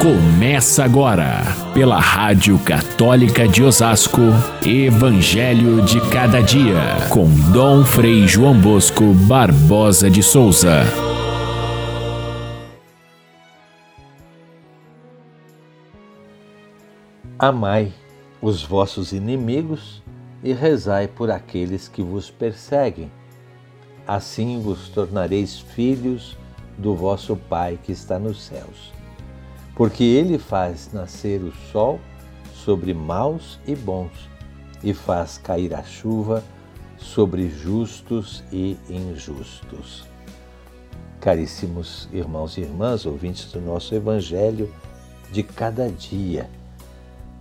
Começa agora, pela Rádio Católica de Osasco, Evangelho de Cada Dia, com Dom Frei João Bosco Barbosa de Souza. Amai os vossos inimigos e rezai por aqueles que vos perseguem. Assim vos tornareis filhos do vosso Pai que está nos céus porque ele faz nascer o sol sobre maus e bons e faz cair a chuva sobre justos e injustos. Caríssimos irmãos e irmãs, ouvintes do nosso Evangelho de cada dia,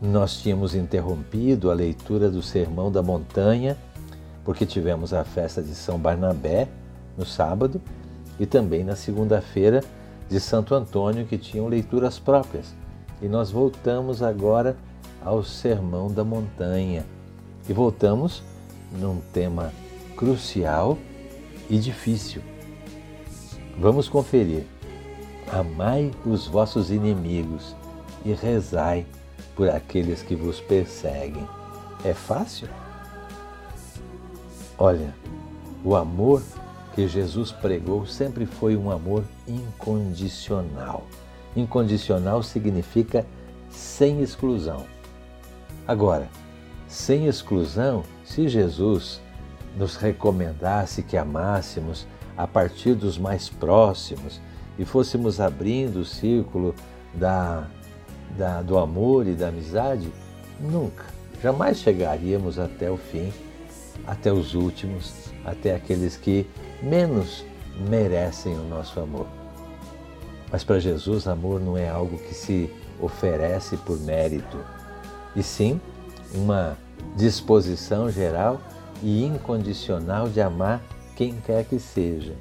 nós tínhamos interrompido a leitura do Sermão da Montanha, porque tivemos a festa de São Barnabé no sábado e também na segunda-feira de Santo Antônio que tinham leituras próprias. E nós voltamos agora ao Sermão da Montanha. E voltamos num tema crucial e difícil. Vamos conferir. Amai os vossos inimigos e rezai por aqueles que vos perseguem. É fácil? Olha, o amor que Jesus pregou sempre foi um amor incondicional. Incondicional significa sem exclusão. Agora, sem exclusão, se Jesus nos recomendasse que amássemos a partir dos mais próximos e fôssemos abrindo o círculo da, da, do amor e da amizade, nunca, jamais chegaríamos até o fim, até os últimos, até aqueles que menos merecem o nosso amor. Mas para Jesus, amor não é algo que se oferece por mérito, e sim uma disposição geral e incondicional de amar quem quer que seja.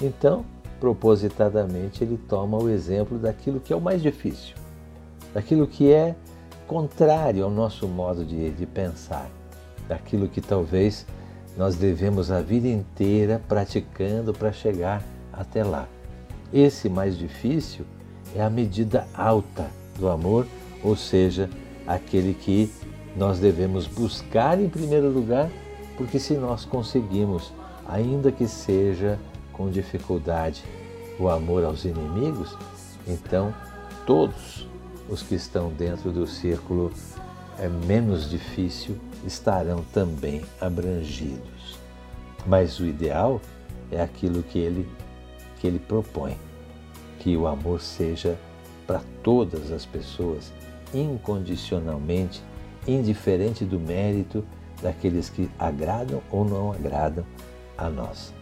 Então, propositadamente, ele toma o exemplo daquilo que é o mais difícil, daquilo que é contrário ao nosso modo de, de pensar, daquilo que talvez nós devemos a vida inteira praticando para chegar até lá. Esse mais difícil é a medida alta do amor, ou seja, aquele que nós devemos buscar em primeiro lugar, porque se nós conseguimos, ainda que seja com dificuldade, o amor aos inimigos, então todos os que estão dentro do círculo é menos difícil estarão também abrangidos. Mas o ideal é aquilo que ele, que ele propõe, que o amor seja para todas as pessoas, incondicionalmente, indiferente do mérito daqueles que agradam ou não agradam a nós.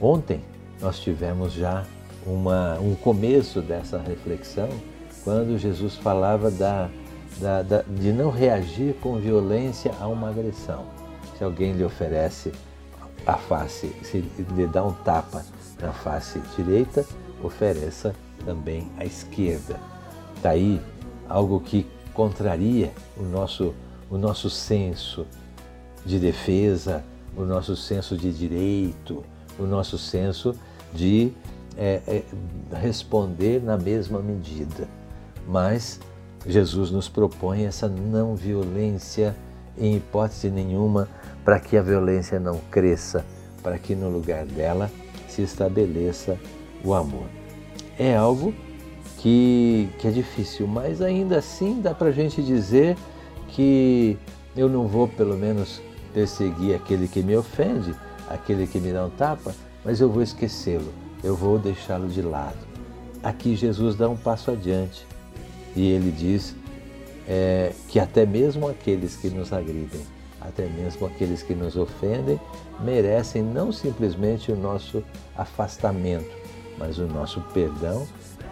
Ontem nós tivemos já uma, um começo dessa reflexão quando Jesus falava da da, da, de não reagir com violência a uma agressão. Se alguém lhe oferece a face, se lhe dá um tapa na face direita, ofereça também a esquerda. Daí tá algo que contraria o nosso, o nosso senso de defesa, o nosso senso de direito, o nosso senso de é, é, responder na mesma medida. Mas Jesus nos propõe essa não violência em hipótese nenhuma para que a violência não cresça, para que no lugar dela se estabeleça o amor. É algo que, que é difícil, mas ainda assim dá para a gente dizer que eu não vou, pelo menos, perseguir aquele que me ofende, aquele que me dá um tapa, mas eu vou esquecê-lo, eu vou deixá-lo de lado. Aqui Jesus dá um passo adiante e ele diz é, que até mesmo aqueles que nos agridem, até mesmo aqueles que nos ofendem, merecem não simplesmente o nosso afastamento, mas o nosso perdão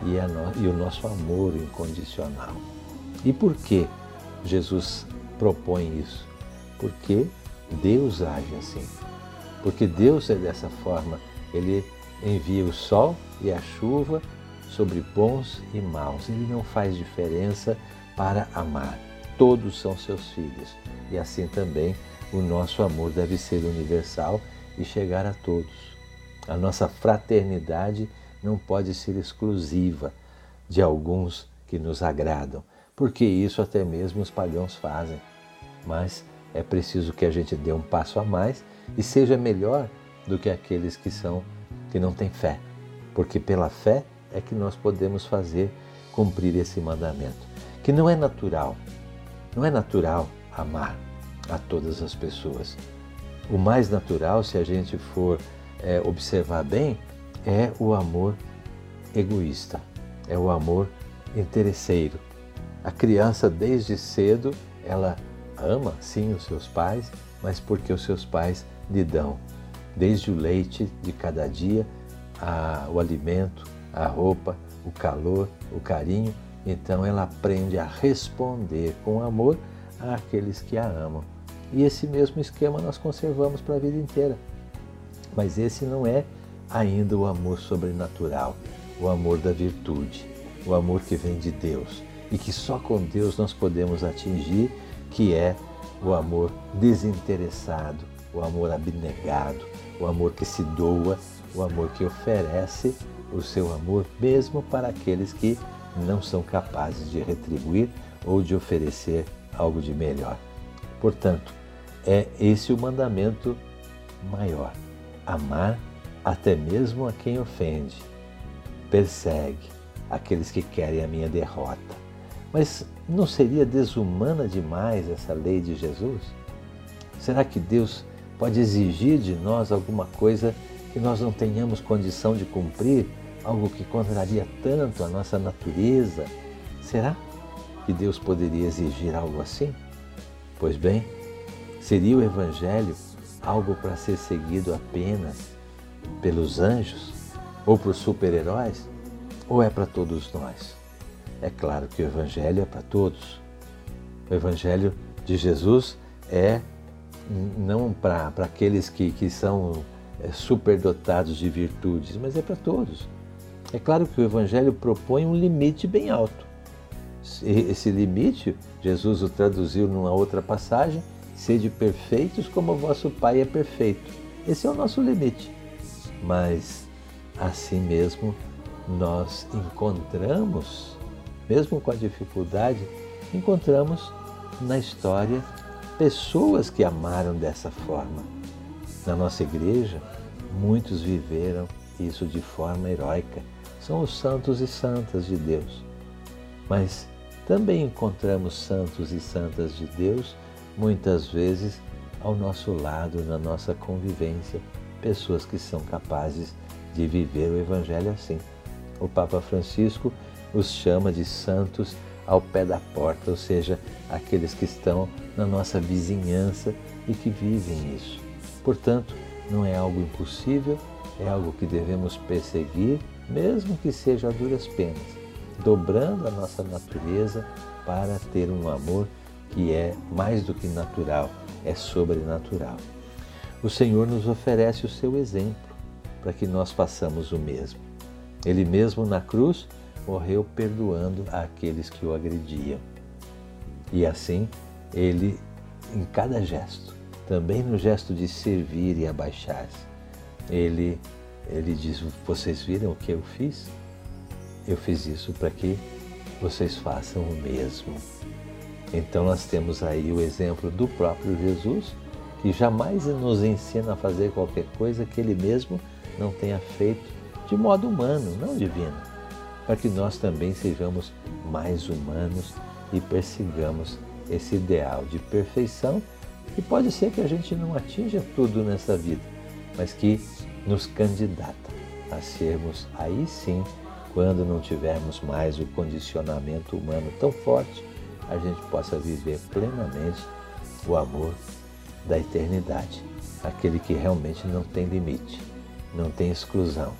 e, no, e o nosso amor incondicional. E por que Jesus propõe isso? Porque Deus age assim. Porque Deus é dessa forma. Ele envia o sol e a chuva sobre bons e maus. Ele não faz diferença para amar. Todos são seus filhos. E assim também o nosso amor deve ser universal e chegar a todos. A nossa fraternidade não pode ser exclusiva de alguns que nos agradam, porque isso até mesmo os pagãos fazem. Mas é preciso que a gente dê um passo a mais e seja melhor do que aqueles que são que não têm fé, porque pela fé é que nós podemos fazer cumprir esse mandamento, que não é natural. Não é natural amar a todas as pessoas. O mais natural, se a gente for é, observar bem, é o amor egoísta, é o amor interesseiro. A criança, desde cedo, ela ama sim os seus pais, mas porque os seus pais lhe dão desde o leite de cada dia, a, o alimento, a roupa, o calor, o carinho. Então ela aprende a responder com amor àqueles que a amam. E esse mesmo esquema nós conservamos para a vida inteira. Mas esse não é ainda o amor sobrenatural, o amor da virtude, o amor que vem de Deus e que só com Deus nós podemos atingir, que é o amor desinteressado, o amor abnegado, o amor que se doa, o amor que oferece o seu amor mesmo para aqueles que não são capazes de retribuir ou de oferecer algo de melhor. Portanto, é esse o mandamento maior: amar até mesmo a quem ofende, persegue aqueles que querem a minha derrota. Mas não seria desumana demais essa lei de Jesus? Será que Deus pode exigir de nós alguma coisa que nós não tenhamos condição de cumprir, algo que contraria tanto a nossa natureza? Será que Deus poderia exigir algo assim? Pois bem, seria o Evangelho algo para ser seguido apenas pelos anjos ou por super-heróis? Ou é para todos nós? É claro que o Evangelho é para todos. O Evangelho de Jesus é não para aqueles que, que são superdotados de virtudes, mas é para todos. É claro que o Evangelho propõe um limite bem alto. Esse limite, Jesus o traduziu numa outra passagem: sede perfeitos como o vosso Pai é perfeito. Esse é o nosso limite. Mas, assim mesmo, nós encontramos, mesmo com a dificuldade, encontramos na história pessoas que amaram dessa forma. Na nossa igreja, muitos viveram isso de forma heróica. São os santos e santas de Deus. Mas também encontramos santos e santas de Deus, muitas vezes ao nosso lado, na nossa convivência, pessoas que são capazes de viver o Evangelho assim. O Papa Francisco os chama de santos ao pé da porta, ou seja, aqueles que estão na nossa vizinhança e que vivem isso. Portanto, não é algo impossível, é algo que devemos perseguir, mesmo que seja a duras penas, dobrando a nossa natureza para ter um amor que é mais do que natural, é sobrenatural. O Senhor nos oferece o seu exemplo para que nós façamos o mesmo. Ele mesmo na cruz morreu perdoando aqueles que o agrediam. E assim, ele, em cada gesto, também no gesto de servir e abaixar-se, ele, ele diz: Vocês viram o que eu fiz? Eu fiz isso para que vocês façam o mesmo. Então, nós temos aí o exemplo do próprio Jesus, que jamais nos ensina a fazer qualquer coisa que ele mesmo não tenha feito de modo humano, não divino para que nós também sejamos mais humanos e persigamos esse ideal de perfeição e pode ser que a gente não atinja tudo nessa vida, mas que nos candidata a sermos aí sim, quando não tivermos mais o condicionamento humano tão forte, a gente possa viver plenamente o amor da eternidade, aquele que realmente não tem limite, não tem exclusão,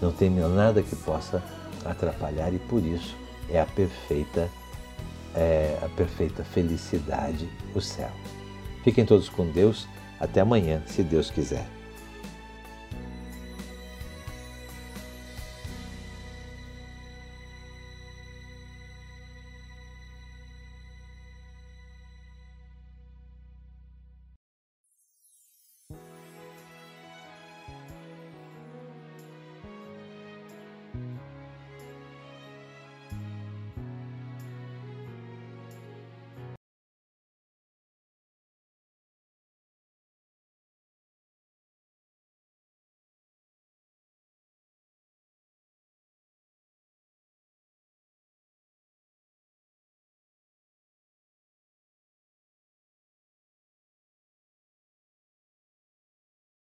não tem nada que possa atrapalhar e por isso é a perfeita é a perfeita felicidade, o céu. Fiquem todos com Deus. Até amanhã, se Deus quiser.